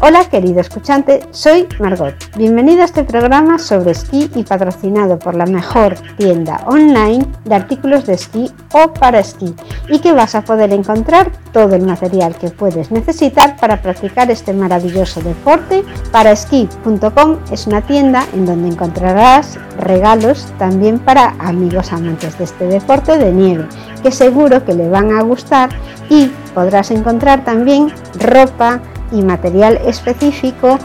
Hola querido escuchante, soy Margot. Bienvenido a este programa sobre esquí y patrocinado por la mejor tienda online de artículos de esquí o para esquí y que vas a poder encontrar todo el material que puedes necesitar para practicar este maravilloso deporte. Paraesquí.com es una tienda en donde encontrarás regalos también para amigos amantes de este deporte de nieve que seguro que le van a gustar y podrás encontrar también ropa, y material específico,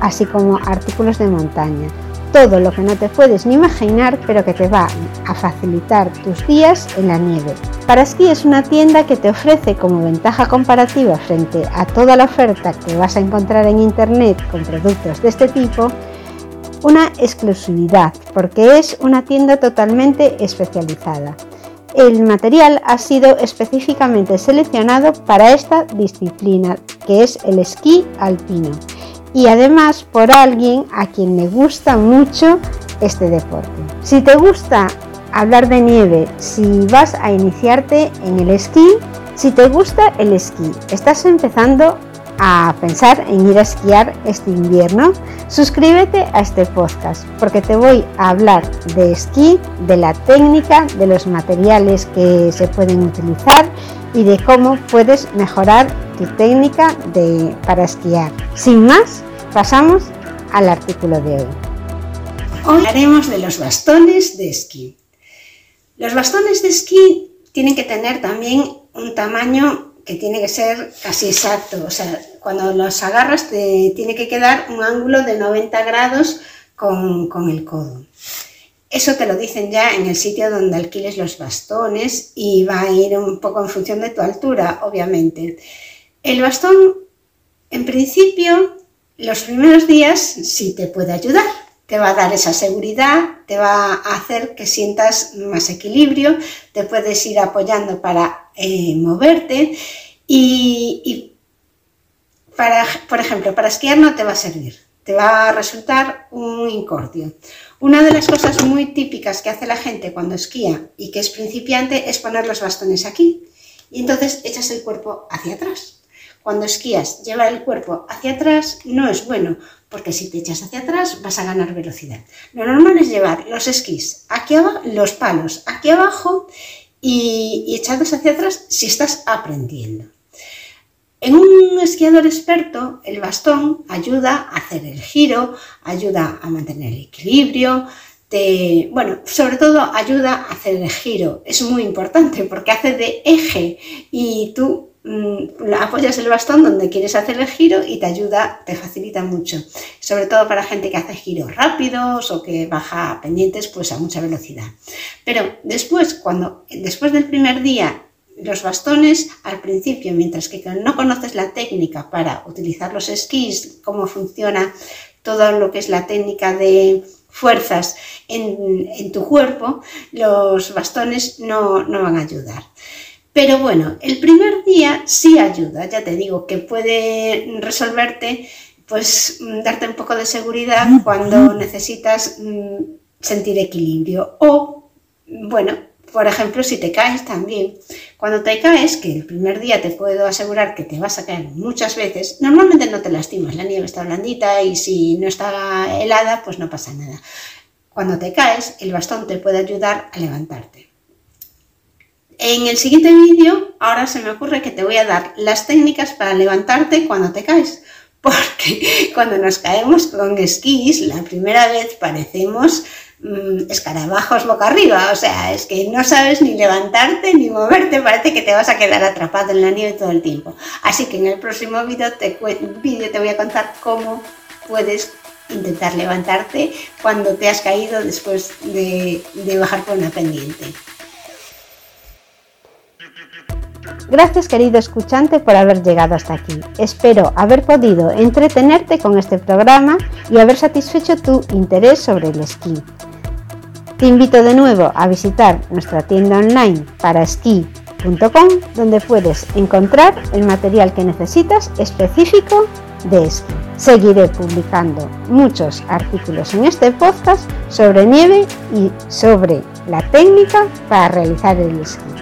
así como artículos de montaña. Todo lo que no te puedes ni imaginar, pero que te va a facilitar tus días en la nieve. Para Esquí es una tienda que te ofrece como ventaja comparativa frente a toda la oferta que vas a encontrar en internet con productos de este tipo, una exclusividad, porque es una tienda totalmente especializada. El material ha sido específicamente seleccionado para esta disciplina, que es el esquí alpino, y además por alguien a quien le gusta mucho este deporte. Si te gusta hablar de nieve, si vas a iniciarte en el esquí, si te gusta el esquí, estás empezando a pensar en ir a esquiar este invierno, suscríbete a este podcast porque te voy a hablar de esquí, de la técnica, de los materiales que se pueden utilizar y de cómo puedes mejorar tu técnica de, para esquiar. Sin más, pasamos al artículo de hoy. Hoy hablaremos de los bastones de esquí. Los bastones de esquí tienen que tener también un tamaño que tiene que ser casi exacto. O sea, cuando los agarras te tiene que quedar un ángulo de 90 grados con, con el codo. Eso te lo dicen ya en el sitio donde alquiles los bastones y va a ir un poco en función de tu altura, obviamente. El bastón, en principio, los primeros días sí te puede ayudar. Te va a dar esa seguridad, te va a hacer que sientas más equilibrio, te puedes ir apoyando para eh, moverte y, para, por ejemplo, para esquiar no te va a servir, te va a resultar un incordio. Una de las cosas muy típicas que hace la gente cuando esquía y que es principiante es poner los bastones aquí y entonces echas el cuerpo hacia atrás. Cuando esquías, llevar el cuerpo hacia atrás no es bueno, porque si te echas hacia atrás vas a ganar velocidad. Lo normal es llevar los esquís aquí abajo, los palos aquí abajo y, echados hacia atrás si estás aprendiendo. En un esquiador experto, el bastón ayuda a hacer el giro, ayuda a mantener el equilibrio, te, bueno, sobre todo ayuda a hacer el giro. Es muy importante porque hace de eje y tú apoyas el bastón donde quieres hacer el giro y te ayuda, te facilita mucho. Sobre todo para gente que hace giros rápidos o que baja pendientes pues a mucha velocidad. Pero después, cuando después del primer día los bastones al principio, mientras que no conoces la técnica para utilizar los esquís, cómo funciona todo lo que es la técnica de fuerzas en, tu cuerpo, los bastones no, no van a ayudar. Pero bueno, el primer día sí ayuda, ya te digo, que puede resolverte, pues mm, darte un poco de seguridad cuando necesitas mm, sentir equilibrio. O, bueno, por ejemplo, si te caes también. Cuando te caes, que el primer día te puedo asegurar que te vas a caer muchas veces, normalmente no te lastimas, la nieve está blandita y si no está helada, pues no pasa nada. Cuando te caes, el bastón te puede ayudar a levantarte. En el siguiente vídeo, ahora se me ocurre que te voy a dar las técnicas para levantarte cuando te caes. Porque cuando nos caemos con esquís, la primera vez parecemos mm, escarabajos boca arriba. O sea, es que no sabes ni levantarte ni moverte, parece que te vas a quedar atrapado en la nieve todo el tiempo. Así que en el próximo vídeo te, voy a contar cómo puedes intentar levantarte cuando te has caído después de, de bajar por una pendiente. Gracias querido escuchante por haber llegado hasta aquí. Espero haber podido entretenerte con este programa y haber satisfecho tu interés sobre el esquí. Te invito de nuevo a visitar nuestra tienda online para esquí.com donde puedes encontrar el material que necesitas específico de esquí. Seguiré publicando muchos artículos en este podcast sobre nieve y sobre la técnica para realizar el esquí.